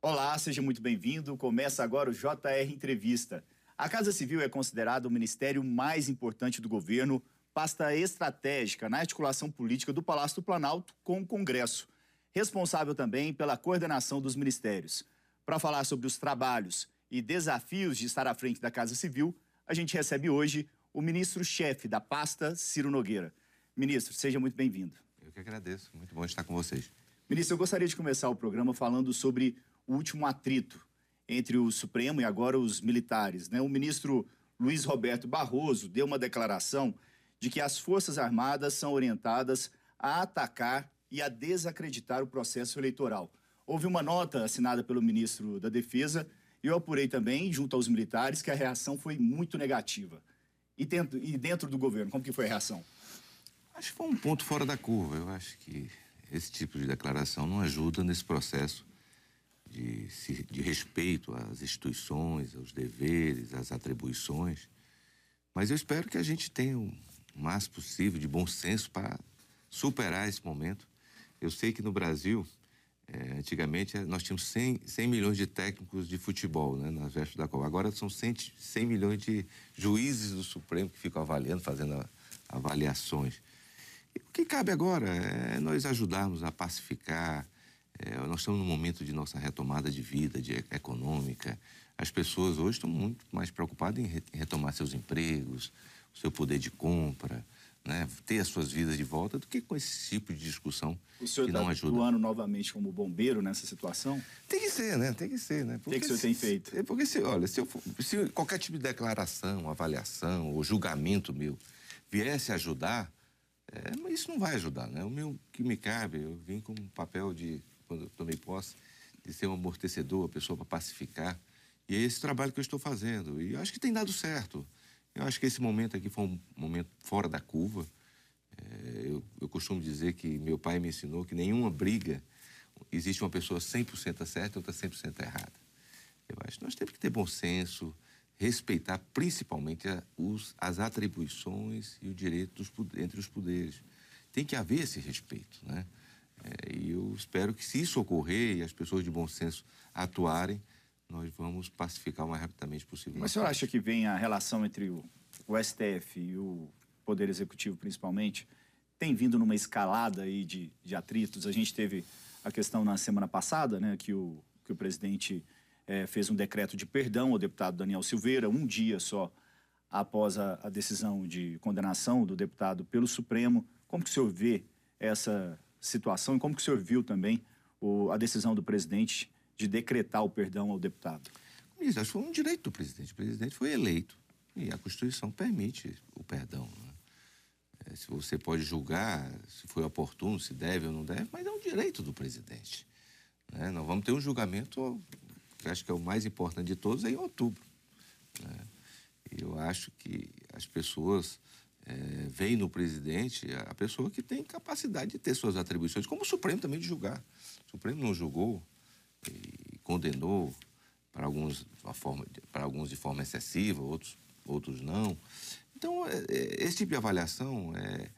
Olá, seja muito bem-vindo. Começa agora o JR Entrevista. A Casa Civil é considerada o ministério mais importante do governo, pasta estratégica na articulação política do Palácio do Planalto com o Congresso, responsável também pela coordenação dos ministérios. Para falar sobre os trabalhos e desafios de estar à frente da Casa Civil, a gente recebe hoje o ministro-chefe da pasta, Ciro Nogueira. Ministro, seja muito bem-vindo. Eu que agradeço, muito bom estar com vocês. Ministro, eu gostaria de começar o programa falando sobre o último atrito entre o Supremo e agora os militares. Né? O ministro Luiz Roberto Barroso deu uma declaração de que as Forças Armadas são orientadas a atacar e a desacreditar o processo eleitoral. Houve uma nota assinada pelo ministro da Defesa e eu apurei também, junto aos militares, que a reação foi muito negativa. E dentro, e dentro do governo, como que foi a reação? Acho que foi um ponto fora da curva. Eu acho que esse tipo de declaração não ajuda nesse processo de, de respeito às instituições, aos deveres, às atribuições. Mas eu espero que a gente tenha o máximo possível de bom senso para superar esse momento. Eu sei que no Brasil, é, antigamente, nós tínhamos 100, 100, milhões de técnicos de futebol né, nas vestes da Copa. Agora são 100, 100 milhões de juízes do Supremo que ficam avaliando, fazendo avaliações. E o que cabe agora é nós ajudarmos a pacificar, é, nós estamos num momento de nossa retomada de vida, de econômica. As pessoas hoje estão muito mais preocupadas em retomar seus empregos, o seu poder de compra, né, ter as suas vidas de volta, do que com esse tipo de discussão o senhor que tá não ajuda. atuando novamente como bombeiro nessa situação? Tem que ser, né? Tem que ser, né? O que, que o senhor se, tem feito? É porque se, olha, se, eu, se qualquer tipo de declaração, avaliação ou julgamento meu viesse ajudar, é, isso não vai ajudar, né? O meu que me cabe, eu vim com um papel de quando eu tomei posse, de ser um amortecedor, a pessoa para pacificar. E é esse trabalho que eu estou fazendo. E acho que tem dado certo. Eu acho que esse momento aqui foi um momento fora da curva. É, eu, eu, costumo dizer que meu pai me ensinou que nenhuma briga existe uma pessoa 100% certa e outra 100% errada. Eu acho que nós temos que ter bom senso, respeitar principalmente a, os, as atribuições e o direito dos, entre os poderes. Tem que haver esse respeito, né? É, e eu espero que, se isso ocorrer e as pessoas de bom senso atuarem, nós vamos pacificar o mais rapidamente possível. Mas o senhor acha que vem a relação entre o, STF e o Poder Executivo, principalmente, tem vindo numa escalada aí de, de atritos? A gente teve a questão na semana passada, né, que o, que o presidente é, fez um decreto de perdão ao deputado Daniel Silveira, um dia só após a, a decisão de condenação do deputado pelo Supremo. Como que o senhor vê essa situação e como que o senhor viu também o, a decisão do presidente de decretar o perdão ao deputado? Isso, acho que foi um direito do presidente. O presidente foi eleito e a Constituição permite o perdão. Né? É, se você pode julgar se foi oportuno, se deve ou não deve, mas é um direito do presidente. Né? Nós vamos ter um julgamento que acho que é o mais importante de todos, é em outubro. Né? Eu acho que as pessoas é, vem no presidente a pessoa que tem capacidade de ter suas atribuições, como o Supremo também de julgar. O Supremo não julgou e condenou para alguns, forma, para alguns de forma excessiva, outros, outros não. Então, é, é, esse tipo de avaliação é,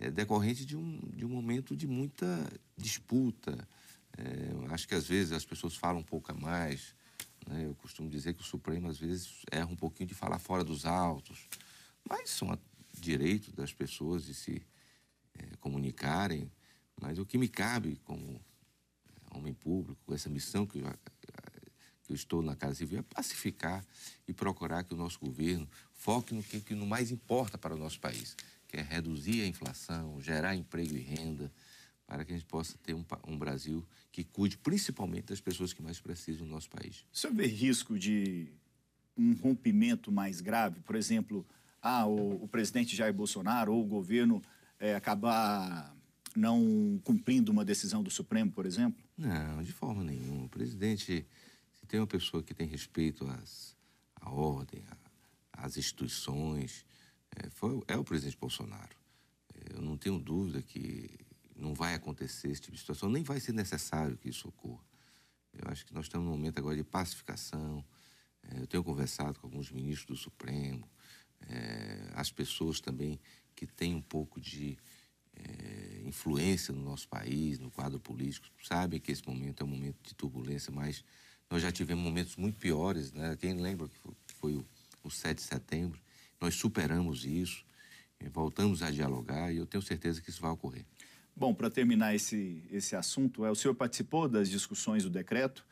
é, decorrente de um, de um momento de muita disputa. É, acho que às vezes as pessoas falam um pouco a mais. Né? Eu costumo dizer que o Supremo às vezes erra um pouquinho de falar fora dos autos. Mas são direito das pessoas de se é, comunicarem, mas o que me cabe como é, homem público, com essa missão que eu, que eu estou na Casa Civil, é pacificar e procurar que o nosso governo foque no que, que no mais importa para o nosso país, que é reduzir a inflação, gerar emprego e renda, para que a gente possa ter um, um, Brasil que cuide principalmente das pessoas que mais precisam do nosso país. O senhor vê risco de um rompimento mais grave? Por exemplo, ah, o, o presidente Jair Bolsonaro ou o governo é, acabar não cumprindo uma decisão do Supremo, por exemplo? Não, de forma nenhuma. O presidente, se tem uma pessoa que tem respeito às, à ordem, às instituições, é, foi, é o presidente Bolsonaro. É, eu não tenho dúvida que não vai acontecer esse tipo de situação, nem vai ser necessário que isso ocorra. Eu acho que nós estamos num momento agora de pacificação. É, eu tenho conversado com alguns ministros do Supremo, é, as pessoas também que têm um pouco de é, influência no nosso país, no quadro político, sabem que esse momento é um momento de turbulência, mas nós já tivemos momentos muito piores, né? Quem lembra que foi, o, o 7 de setembro? Nós superamos isso, voltamos a dialogar e eu tenho certeza que isso vai ocorrer. Bom, para terminar esse, esse assunto, é, o senhor participou das discussões do decreto.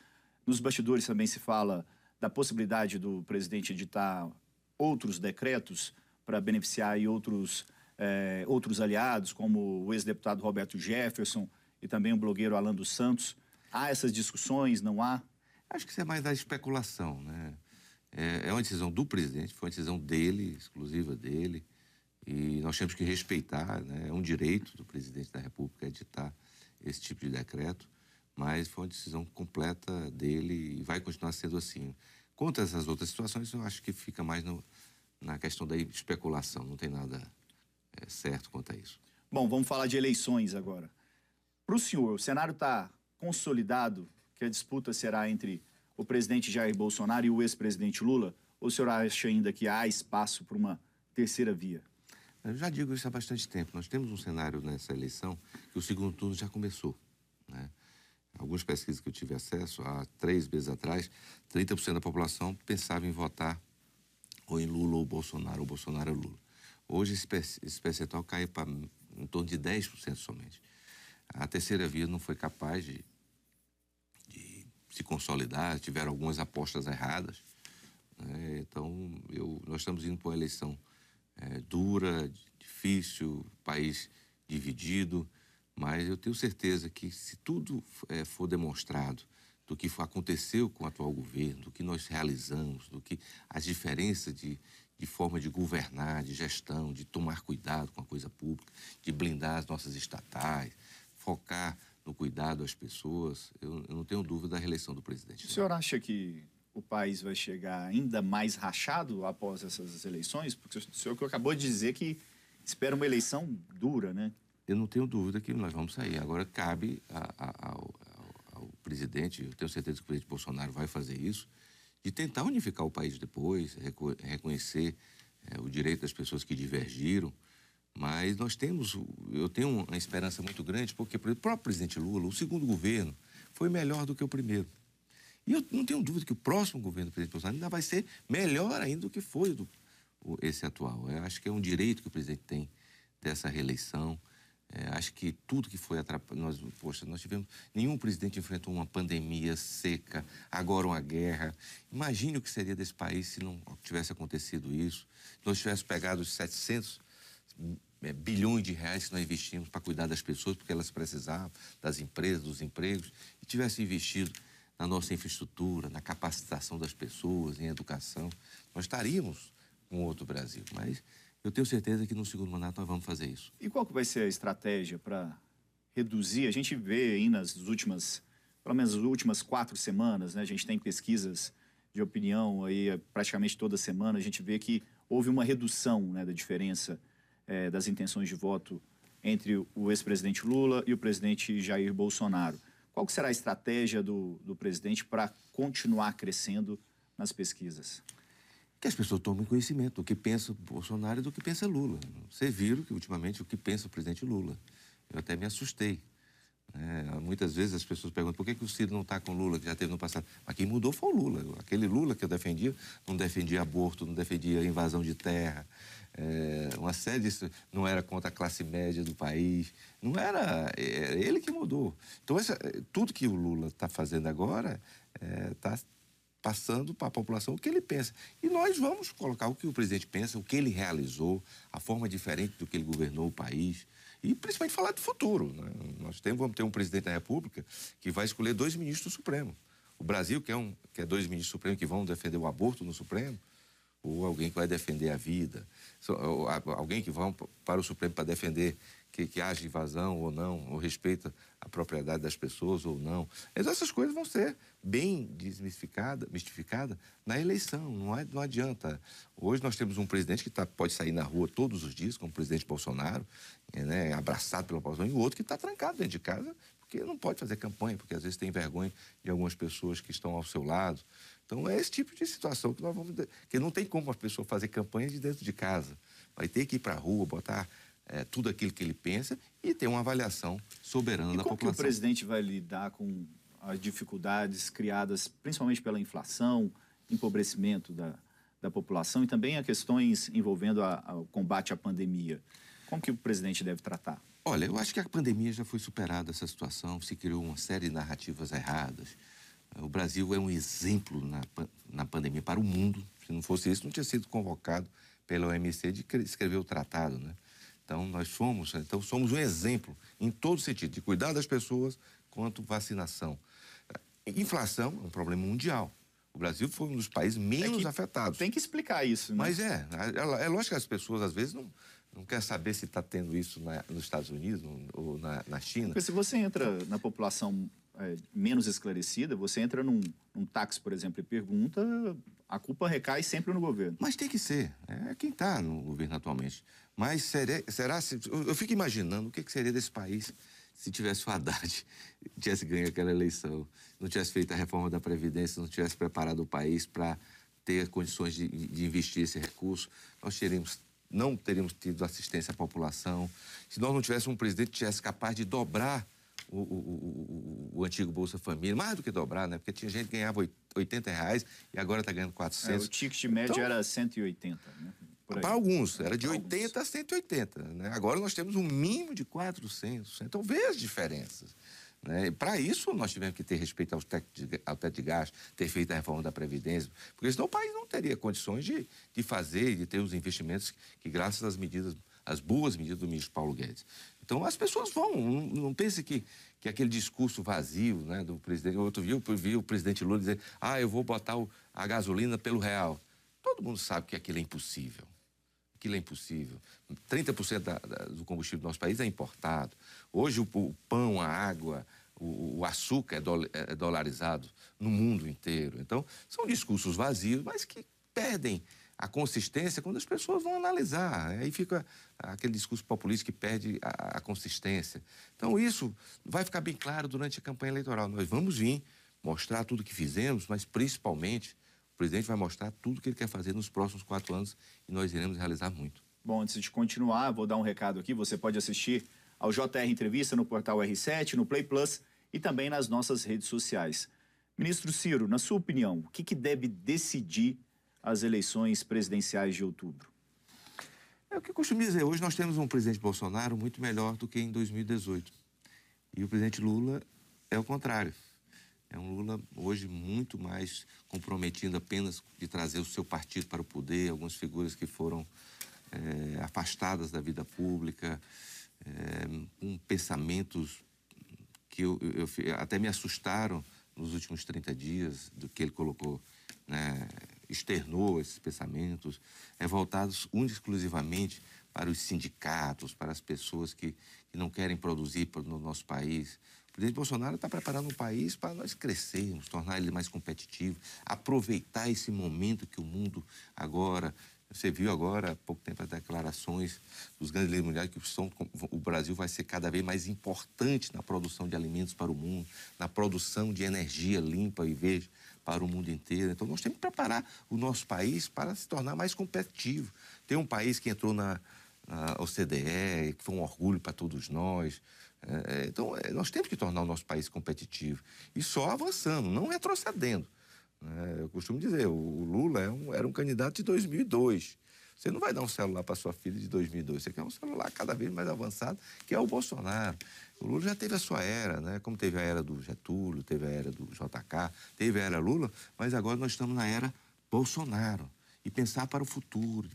Nos bastidores também se fala da possibilidade do presidente editar outros decretos para beneficiar outros, é, outros aliados, como o ex-deputado Roberto Jefferson e também o blogueiro Alan dos Santos. Há essas discussões, não há? Acho que isso é mais da especulação, né? É, é uma decisão do presidente, foi uma decisão dele, exclusiva dele. E nós temos que respeitar, né? é um direito do presidente da República editar esse tipo de decreto, mas foi uma decisão completa dele e vai continuar sendo assim. Quanto a essas outras situações, eu acho que fica mais no, na questão da especulação, não tem nada é, certo quanto a isso. Bom, vamos falar de eleições agora. Para o senhor, o cenário está consolidado que a disputa será entre o presidente Jair Bolsonaro e o ex-presidente Lula? Ou o senhor acha ainda que há espaço para uma terceira via? Eu já digo isso há bastante tempo. Nós temos um cenário nessa eleição que o segundo turno já começou. Algumas pesquisas que eu tive acesso há três meses atrás, 30% da população pensava em votar ou em Lula ou Bolsonaro, ou Bolsonaro ou Lula. Hoje esse, percentual caiu para em torno de 10% somente. A terceira via não foi capaz de, de se consolidar, tiveram algumas apostas erradas. Né? Então, eu, nós estamos indo para uma eleição é, dura, difícil, país dividido, mas eu tenho certeza que se tudo é, for demonstrado do que aconteceu com o atual governo, do que nós realizamos, do que as diferenças de, de forma de governar, de gestão, de tomar cuidado com a coisa pública, de blindar as nossas estatais, focar no cuidado às pessoas, eu, eu não tenho dúvida da reeleição do presidente. O senhor acha que o país vai chegar ainda mais rachado após essas eleições? Porque o senhor acabou de dizer que espera uma eleição dura, né? Eu não tenho dúvida que nós vamos sair. Agora cabe a, a, ao, ao, presidente, eu tenho certeza que o presidente Bolsonaro vai fazer isso, de tentar unificar o país depois, reconhecer é, o direito das pessoas que divergiram. Mas nós temos, eu tenho uma esperança muito grande, porque o próprio presidente Lula, o segundo governo, foi melhor do que o primeiro. E eu não tenho dúvida que o próximo governo do presidente Bolsonaro ainda vai ser melhor ainda do que foi do, esse atual. Eu acho que é um direito que o presidente tem dessa reeleição. É, acho que tudo que foi atrapalhado. Nós, poxa, nós tivemos. Nenhum presidente enfrentou uma pandemia seca, agora uma guerra. Imagine o que seria desse país se não tivesse acontecido isso. Se nós tivéssemos pegado os 700 é, bilhões de reais que nós investimos para cuidar das pessoas, porque elas precisavam, das empresas, dos empregos, e tivesse investido na nossa infraestrutura, na capacitação das pessoas, em educação, nós estaríamos com outro Brasil. Mas eu tenho certeza que no segundo mandato nós vamos fazer isso. E qual que vai ser a estratégia para reduzir? A gente vê aí nas últimas, pelo menos nas últimas quatro semanas, né? A gente tem pesquisas de opinião aí praticamente toda semana. A gente vê que houve uma redução né, da diferença é, das intenções de voto entre o ex-presidente Lula e o presidente Jair Bolsonaro. Qual será a estratégia do, do presidente para continuar crescendo nas pesquisas? Que as pessoas tomem conhecimento do que pensa Bolsonaro e do que pensa Lula. Vocês viram que, ultimamente, o que pensa o presidente Lula. Eu até me assustei. É, muitas vezes as pessoas perguntam por que, que o Ciro não está com o Lula, que já teve no passado. Mas quem mudou foi o Lula. Aquele Lula que eu defendia não defendia aborto, não defendia invasão de terra, é, uma série disso não era contra a classe média do país, não era, era ele que mudou. Então, essa, tudo que o Lula está fazendo agora está é, passando para a população o que ele pensa. E nós vamos colocar o que o presidente pensa, o que ele realizou, a forma diferente do que ele governou o país. E principalmente falar do futuro. Né? Nós temos, vamos ter um presidente da República que vai escolher dois ministros do Supremo. O Brasil quer, um, quer dois ministros do Supremo que vão defender o aborto no Supremo ou alguém que vai defender a vida, alguém que vai para o Supremo para defender que, que haja invasão ou não, ou respeita a propriedade das pessoas ou não. Essas coisas vão ser bem desmistificadas mistificada na eleição, não, é, não adianta. Hoje nós temos um presidente que tá, pode sair na rua todos os dias, como o presidente Bolsonaro, é, né, abraçado pela população, e o outro que está trancado dentro de casa, porque não pode fazer campanha, porque às vezes tem vergonha de algumas pessoas que estão ao seu lado. Então é esse tipo de situação que nós vamos. que não tem como a pessoa fazer campanha de dentro de casa. Vai ter que ir para a rua, botar é, tudo aquilo que ele pensa e ter uma avaliação soberana e da como população. que o presidente vai lidar com as dificuldades criadas principalmente pela inflação, empobrecimento da, da população e também a questões envolvendo o combate à pandemia? Como que o presidente deve tratar? Olha, eu acho que a pandemia já foi superada essa situação, se criou uma série de narrativas erradas. O Brasil é um exemplo na, na pandemia para o mundo. Se não fosse isso, não tinha sido convocado pela OMC de escrever o tratado, né? Então, nós somos, então, somos um exemplo em todo sentido, de cuidar das pessoas quanto vacinação. Inflação é um problema mundial. O Brasil foi um dos países menos é afetados. Tem que explicar isso, né? Mas é, é, é lógico que as pessoas, às vezes, não, não querem saber se está tendo isso na, nos Estados Unidos ou na, na China. Porque se você entra na população é, menos esclarecida, você entra num, num táxi, por exemplo, e pergunta, a culpa recai sempre no governo. Mas tem que ser. É quem está no governo atualmente. Mas será, será se, eu fico imaginando o que, que seria desse país se tivesse o Haddad, tivesse ganho aquela eleição, não tivesse feito a reforma da Previdência, não tivesse preparado o país para ter condições de, de, investir esse recurso, nós teríamos, não teríamos tido assistência à população. Se nós não tivéssemos um presidente que tivesse capaz de dobrar o, o, o, o, antigo Bolsa Família, mais do que dobrar, né? Porque tinha gente que ganhava 80 reais e agora está ganhando 400. É, o ticket médio então, era 180, né? Para alguns, era de 80 a 180. Né? Agora nós temos um mínimo de 400. Então vê as diferenças. Né? Para isso, nós tivemos que ter respeito ao teto, de, ao teto de gasto, ter feito a reforma da Previdência, porque senão o país não teria condições de, de fazer, de ter os investimentos que, graças às medidas, às boas medidas do ministro Paulo Guedes. Então, as pessoas vão, não, pense que, que aquele discurso vazio né, do presidente. Outro viu, vi o presidente Lula dizer: ah, eu vou botar o, a gasolina pelo real. Todo mundo sabe que aquilo é impossível aquilo é impossível. 30% da, da, do combustível do nosso país é importado. Hoje o, o pão, a água, o, o açúcar é, do, é, dolarizado no mundo inteiro. Então, são discursos vazios, mas que perdem a consistência quando as pessoas vão analisar. Aí fica aquele discurso populista que perde a, a, consistência. Então, isso vai ficar bem claro durante a campanha eleitoral. Nós vamos vir mostrar tudo que fizemos, mas principalmente o presidente vai mostrar tudo que ele quer fazer nos próximos quatro anos e nós iremos realizar muito. Bom, antes de continuar, vou dar um recado aqui. Você pode assistir ao JR Entrevista no portal R7, no Play Plus e também nas nossas redes sociais. Ministro Ciro, na sua opinião, o que, que deve decidir as eleições presidenciais de outubro? É o que eu costumo dizer. Hoje nós temos um presidente Bolsonaro muito melhor do que em 2018. E o presidente Lula é o contrário. É um Lula hoje muito mais comprometido apenas de trazer o seu partido para o poder, algumas figuras que foram é, afastadas da vida pública, é, com pensamentos que eu, eu, até me assustaram nos últimos 30 dias do que ele colocou, né, externou esses pensamentos, é voltados exclusivamente para os sindicatos, para as pessoas que, que não querem produzir no nosso país. O presidente Bolsonaro está preparando o país para nós crescermos, tornar ele mais competitivo, aproveitar esse momento que o mundo agora. Você viu agora, há pouco tempo, as declarações dos grandes líderes mundiais que são, o Brasil vai ser cada vez mais importante na produção de alimentos para o mundo, na produção de energia limpa e verde para o mundo inteiro. Então, nós temos que preparar o nosso país para se tornar mais competitivo. Tem um país que entrou na, na OCDE, que foi um orgulho para todos nós. É, é, então, é, nós temos que tornar o nosso país competitivo. E só avançando, não retrocedendo. É, eu costumo dizer, o Lula é um, era um candidato de 2002. Você não vai dar um celular para sua filha de 2002. Você quer um celular cada vez mais avançado, que é o Bolsonaro. O Lula já teve a sua era, né? Como teve a era do Getúlio, teve a era do JK, teve a era Lula, mas agora nós estamos na era Bolsonaro. E pensar para o futuro,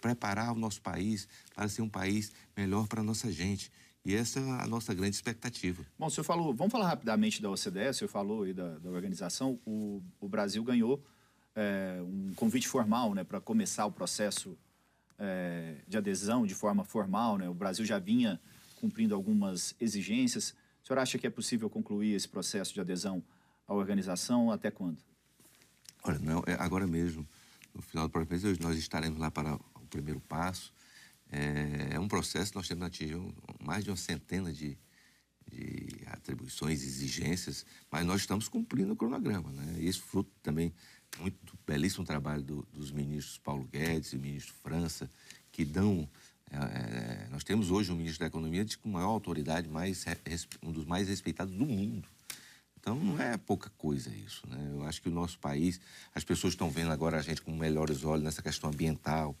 preparar o nosso país para ser um país melhor para a nossa gente. E essa é a nossa grande expectativa. Bom, o senhor falou, vamos falar rapidamente da OCDE, o senhor falou aí da, da organização. O, o Brasil ganhou é, um convite formal né, para começar o processo é, de adesão de forma formal. Né? O Brasil já vinha cumprindo algumas exigências. O senhor acha que é possível concluir esse processo de adesão à organização até quando? Olha, não, é agora mesmo, no final do próximo mês, nós estaremos lá para o primeiro passo é, é um processo, nós temos atingido mais de uma centena de, de atribuições, exigências, mas nós estamos cumprindo o cronograma. Né? Isso fruto também muito belíssimo trabalho do, dos ministros Paulo Guedes e ministro França, que dão É, é, nós temos hoje um ministro da Economia com maior autoridade, mais, um dos mais respeitados do mundo. Então não é pouca coisa isso, né? Eu acho que o nosso país, as pessoas estão vendo agora a gente com melhores olhos nessa questão ambiental,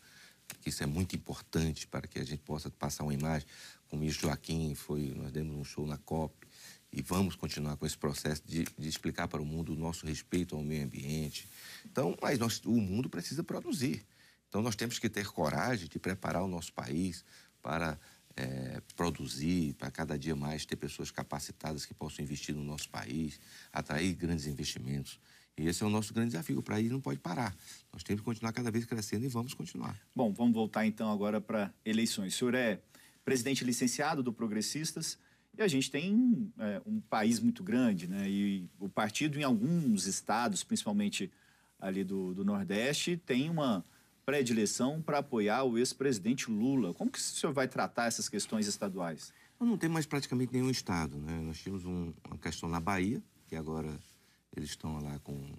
que isso é muito importante para que a gente possa passar uma imagem. Com o Joaquim, foi, nós demos um show na COP e vamos continuar com esse processo de, de explicar para o mundo o nosso respeito ao meio ambiente. Então, mas nós, o mundo precisa produzir. Então nós temos que ter coragem de preparar o nosso país para é, produzir, para cada dia mais ter pessoas capacitadas que possam investir no nosso país, atrair grandes investimentos. E esse é o nosso grande desafio. Para ir não pode parar. Nós temos que continuar cada vez crescendo e vamos continuar. Bom, vamos voltar então agora para eleições. O senhor é presidente licenciado do Progressistas e a gente tem é, um país muito grande, né? E o partido em alguns estados, principalmente ali do, do Nordeste, tem uma predileção para apoiar o ex-presidente Lula. Como que o senhor vai tratar essas questões estaduais? Não tem mais praticamente nenhum estado, né? Nós tínhamos um, uma questão na Bahia, que agora eles estão lá com...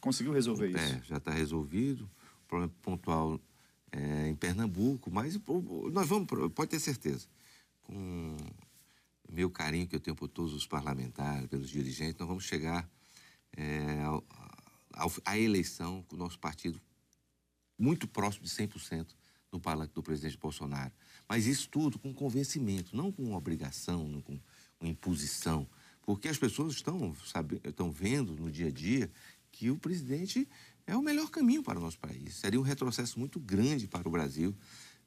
Conseguiu resolver é, isso? É, já está resolvido. O problema pontual é em Pernambuco, mas nós vamos, pode ter certeza, com o meu carinho que eu tenho por todos os parlamentares, pelos dirigentes, nós vamos chegar é, ao, ao, à eleição com o nosso partido muito próximo de 100% no palanque do presidente Bolsonaro. Mas isso tudo com convencimento, não com obrigação, não com, com imposição. Porque as pessoas estão, sabe, estão vendo no dia a dia que o presidente é o melhor caminho para o nosso país. Seria um retrocesso muito grande para o Brasil.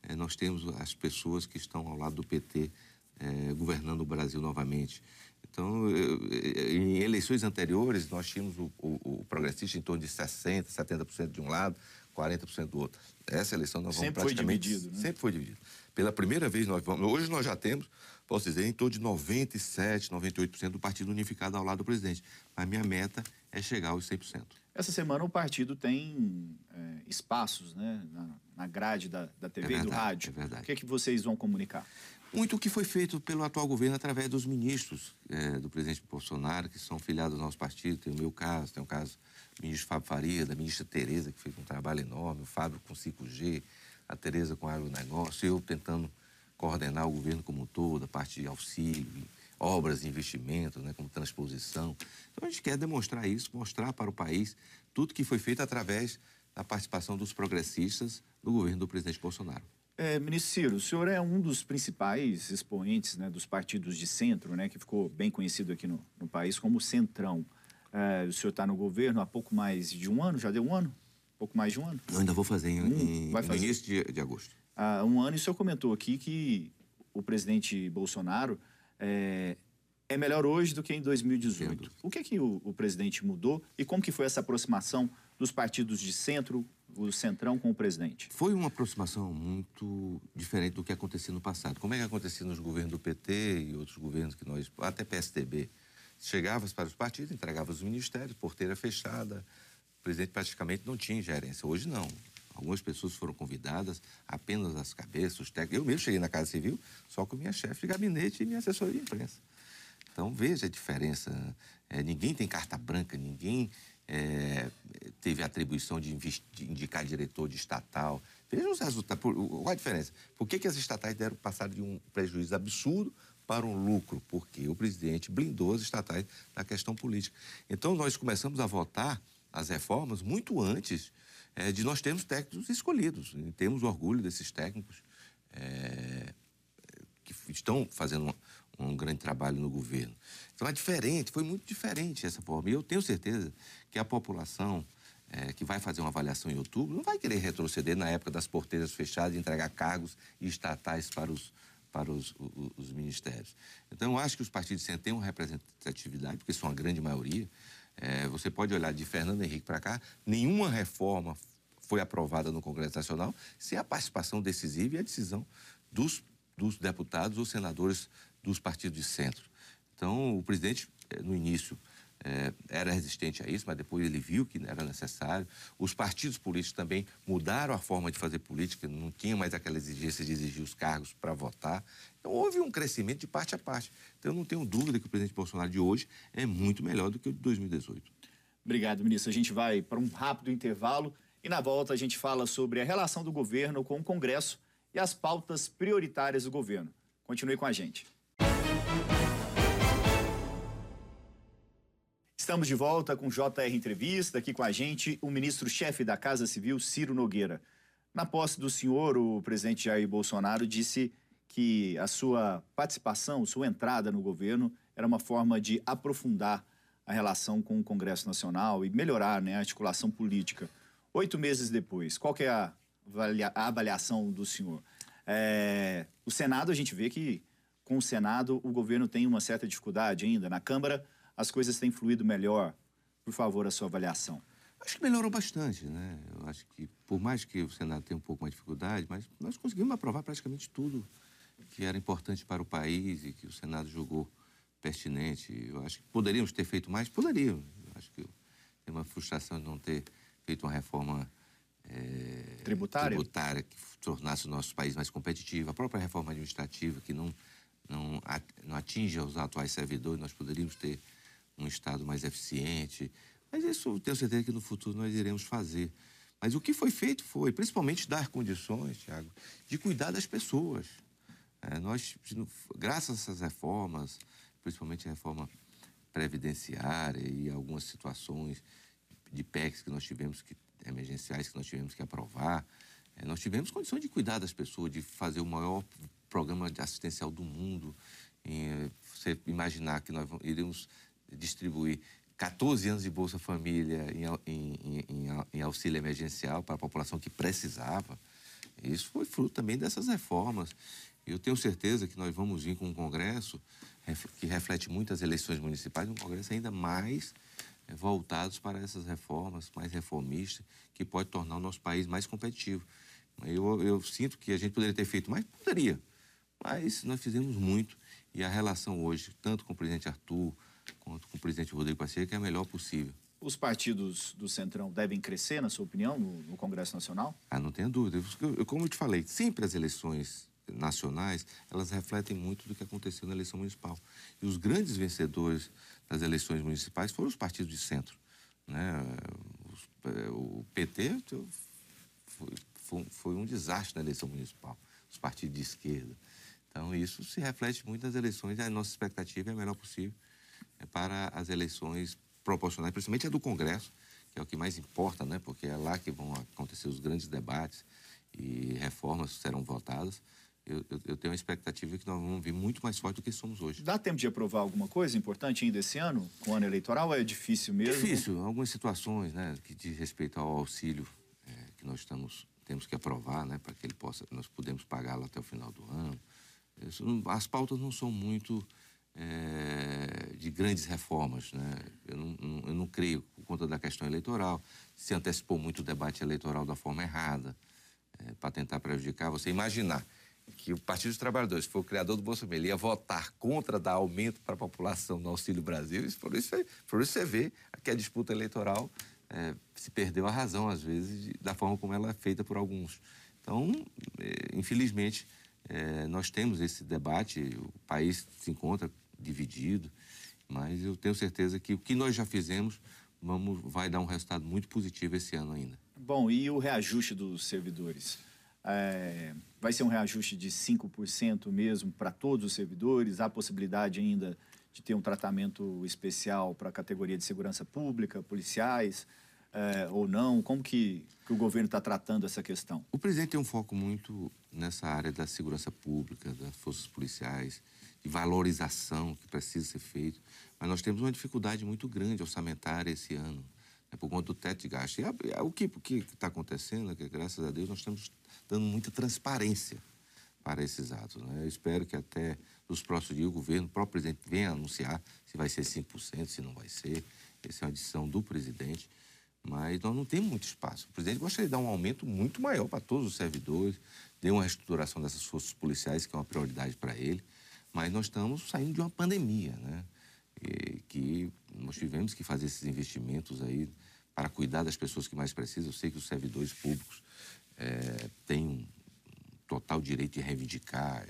É, nós temos as pessoas que estão ao lado do PT é, governando o Brasil novamente. Então, em eleições anteriores, nós tínhamos o, o, o progressista em torno de 60%, 70% de um lado, 40% do outro. Essa eleição nós vamos sempre praticamente... Foi dividido, né? Sempre foi dividido. Pela primeira vez nós vamos... Hoje nós já temos, posso dizer, em torno de 97%, 98% do partido unificado ao lado do presidente. Mas minha meta é chegar aos 100%. Essa semana o partido tem é, espaços né, na, na grade da, da TV é verdade, e do rádio. É verdade. O que é que vocês vão comunicar? Muito o que foi feito pelo atual governo através dos ministros é, do presidente Bolsonaro, que são filiados ao nosso partido. Tem o meu caso, tem o caso ministro Fábio Faria, da ministra Tereza, que fez um trabalho enorme, o Fábio com 5G, a Tereza com agronegócio, eu tentando coordenar o governo como um todo, a parte de auxílio, obras, investimentos, né, como transposição. Então a gente quer demonstrar isso, mostrar para o país tudo que foi feito através da participação dos progressistas no governo do presidente Bolsonaro. É, ministro Ciro, o senhor é um dos principais expoentes né, dos partidos de centro, né, que ficou bem conhecido aqui no, no país como Centrão. É, o senhor está no governo há pouco mais de um ano, já deu um ano? Pouco mais de um ano? Eu ainda vou fazer em, um, vai fazer. início de, de agosto. Há um ano, e o senhor comentou aqui que o presidente Bolsonaro é, é melhor hoje do que em 2018. O que é que o, o, presidente mudou e como que foi essa aproximação dos partidos de centro, o centrão com o presidente? Foi uma aproximação muito diferente do que acontecia no passado. Como é que acontecia nos governos do PT e outros governos que nós, até PSDB, Chegava para os partidos, entregava os ministérios, porteira fechada. O presidente praticamente não tinha gerência. Hoje não. Algumas pessoas foram convidadas, apenas as cabeças, os técnicos. Eu mesmo cheguei na Casa Civil só com minha chefe de gabinete e minha assessoria de imprensa. Então veja a diferença. É, ninguém tem carta branca, ninguém é, teve atribuição de, de, indicar diretor de estatal. Veja os resultados. Qual a diferença? Por que, que as estatais deram passar de um prejuízo absurdo para um lucro, porque o presidente blindou as estatais na questão política. Então, nós começamos a votar as reformas muito antes é, de nós termos técnicos escolhidos. E temos orgulho desses técnicos é, que estão fazendo um, um, grande trabalho no governo. Então, é diferente, foi muito diferente essa forma. E eu tenho certeza que a população é, que vai fazer uma avaliação em outubro não vai querer retroceder na época das porteiras fechadas e entregar cargos estatais para os para os, os, os, ministérios. Então, eu acho que os partidos têm uma representatividade, porque são a grande maioria. É, você pode olhar de Fernando Henrique para cá, nenhuma reforma foi aprovada no Congresso Nacional sem a participação decisiva e a decisão dos, dos deputados ou senadores dos partidos de centro. Então, o presidente, é, no início, é, era resistente a isso, mas depois ele viu que era necessário. Os partidos políticos também mudaram a forma de fazer política, não tinha mais aquela exigência de exigir os cargos para votar. Então houve um crescimento de parte a parte. Então eu não tenho dúvida que o presidente Bolsonaro de hoje é muito melhor do que o de 2018. Obrigado, ministro. A gente vai para um rápido intervalo e na volta a gente fala sobre a relação do governo com o Congresso e as pautas prioritárias do governo. Continue com a gente. Estamos de volta com JR Entrevista, aqui com a gente o ministro-chefe da Casa Civil, Ciro Nogueira. Na posse do senhor, o presidente Jair Bolsonaro disse que a sua participação, sua entrada no governo era uma forma de aprofundar a relação com o Congresso Nacional e melhorar né, a articulação política. Oito meses depois, qual é a, avaliação do senhor? É, o Senado, a gente vê que com o Senado o governo tem uma certa dificuldade ainda. Na Câmara, as coisas têm fluído melhor. Por favor, a sua avaliação. Acho que melhorou bastante, né? Eu acho que, por mais que o Senado tenha um pouco mais de dificuldade, mas nós conseguimos aprovar praticamente tudo que era importante para o país e que o Senado julgou pertinente. Eu acho que poderíamos ter feito mais? Poderíamos. Eu acho que tem uma frustração de não ter feito uma reforma é, tributária? tributária que tornasse o nosso país mais competitivo. A própria reforma administrativa que não, não, não atinge os atuais servidores, nós poderíamos ter um Estado mais eficiente. Mas isso tenho certeza que no futuro nós iremos fazer. Mas o que foi feito foi, principalmente, dar condições, Tiago, de cuidar das pessoas. É, nós, graças a essas reformas, principalmente a reforma previdenciária e algumas situações de PECs que nós tivemos que emergenciais que nós tivemos que aprovar, é, nós tivemos condições de cuidar das pessoas, de fazer o maior programa assistencial do mundo. Em, você imaginar que nós iremos distribuir 14 anos de Bolsa Família em, em, em, em auxílio emergencial para a população que precisava. Isso foi fruto também dessas reformas. Eu tenho certeza que nós vamos vir com um Congresso que reflete muitas eleições municipais, um Congresso ainda mais eh, voltados para essas reformas, mais reformistas, que pode tornar o nosso país mais competitivo. Eu, eu sinto que a gente poderia ter feito mais, poderia, mas nós fizemos muito e a relação hoje, tanto com o presidente Arthur quanto com o presidente Rodrigo Pacheco, é a melhor possível. Os partidos do Centrão devem crescer, na sua opinião, no, no Congresso Nacional? Ah, não tenho dúvida. Eu, como eu te falei, sempre as eleições nacionais, elas refletem muito do que aconteceu na eleição municipal. E os grandes vencedores das eleições municipais foram os partidos de centro. Né? Eh, o PT foi, foi, foi um desastre na eleição municipal, os partidos de esquerda. Então, isso se reflete muito nas eleições e a nossa expectativa é a melhor possível para as eleições proporcionais, principalmente a do Congresso, que é o que mais importa, né? porque é lá que vão acontecer os grandes debates e reformas serão votadas eu, eu, eu, tenho a expectativa que nós vamos vir muito mais forte do que somos hoje. Dá tempo de aprovar alguma coisa importante ainda esse ano, com o ano eleitoral, ou é difícil mesmo? Difícil. Algumas situações, né, que diz respeito ao auxílio é, que nós estamos, temos que aprovar, né, para que ele possa, nós podemos pagá-lo até o final do ano. Isso, as pautas não são muito é, de grandes reformas, né? Eu não, não, eu não creio, por conta da questão eleitoral, se antecipou muito o debate eleitoral da forma errada, é, para tentar prejudicar. Você imaginar que o Partido dos Trabalhadores, que foi o criador do Família, ia votar contra dar aumento para a população no Auxílio Brasil, isso, por, isso, por isso você vê que a disputa eleitoral é, se perdeu a razão, às vezes, de, da forma como ela é feita por alguns. Então, é, infelizmente, é, nós temos esse debate, o país se encontra dividido, mas eu tenho certeza que o que nós já fizemos vamos, vai dar um resultado muito positivo esse ano ainda. Bom, e o reajuste dos servidores? É, vai ser um reajuste de 5% mesmo para todos os servidores? Há possibilidade ainda de ter um tratamento especial para a categoria de segurança pública, policiais, é, ou não? Como que, que o governo está tratando essa questão? O presidente tem um foco muito nessa área da segurança pública, das forças policiais, de valorização que precisa ser feito. Mas nós temos uma dificuldade muito grande orçamentária esse ano, né, por conta do teto de gasto. E a, a, o que está acontecendo é que, graças a Deus, nós estamos dando muita transparência para esses atos. Né? Eu espero que até nos próximos dias o governo, o próprio presidente, venha anunciar se vai ser 5%, se não vai ser. Essa é uma decisão do presidente. Mas nós não temos muito espaço. O presidente gostaria de dar um aumento muito maior para todos os servidores, de uma reestruturação dessas forças policiais, que é uma prioridade para ele. Mas nós estamos saindo de uma pandemia, né? E que nós tivemos que fazer esses investimentos aí para cuidar das pessoas que mais precisam. Eu sei que os servidores públicos é, têm um total direito de reivindicar,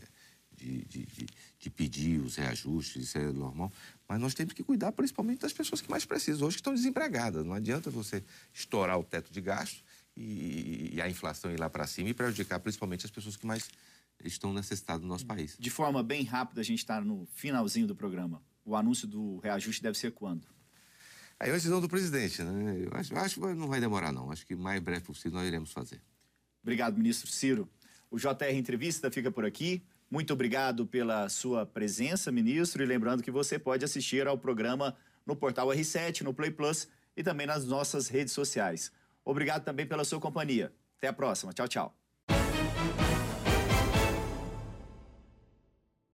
de, de, de, de, pedir os reajustes, isso é normal. Mas nós temos que cuidar principalmente das pessoas que mais precisam, hoje que estão desempregadas. Não adianta você estourar o teto de gasto e, e a inflação ir lá para cima e prejudicar principalmente as pessoas que mais estão necessitadas do nosso país. De forma bem rápida, a gente está no finalzinho do programa. O anúncio do reajuste deve ser quando? Aí é uma decisão do presidente, né? Eu acho, acho que não vai demorar, não. Acho que mais breve possível nós iremos fazer. Obrigado, ministro Ciro. O JR Entrevista fica por aqui. Muito obrigado pela sua presença, ministro. E lembrando que você pode assistir ao programa no portal R7, no Play Plus e também nas nossas redes sociais. Obrigado também pela sua companhia. Até a próxima. Tchau, tchau.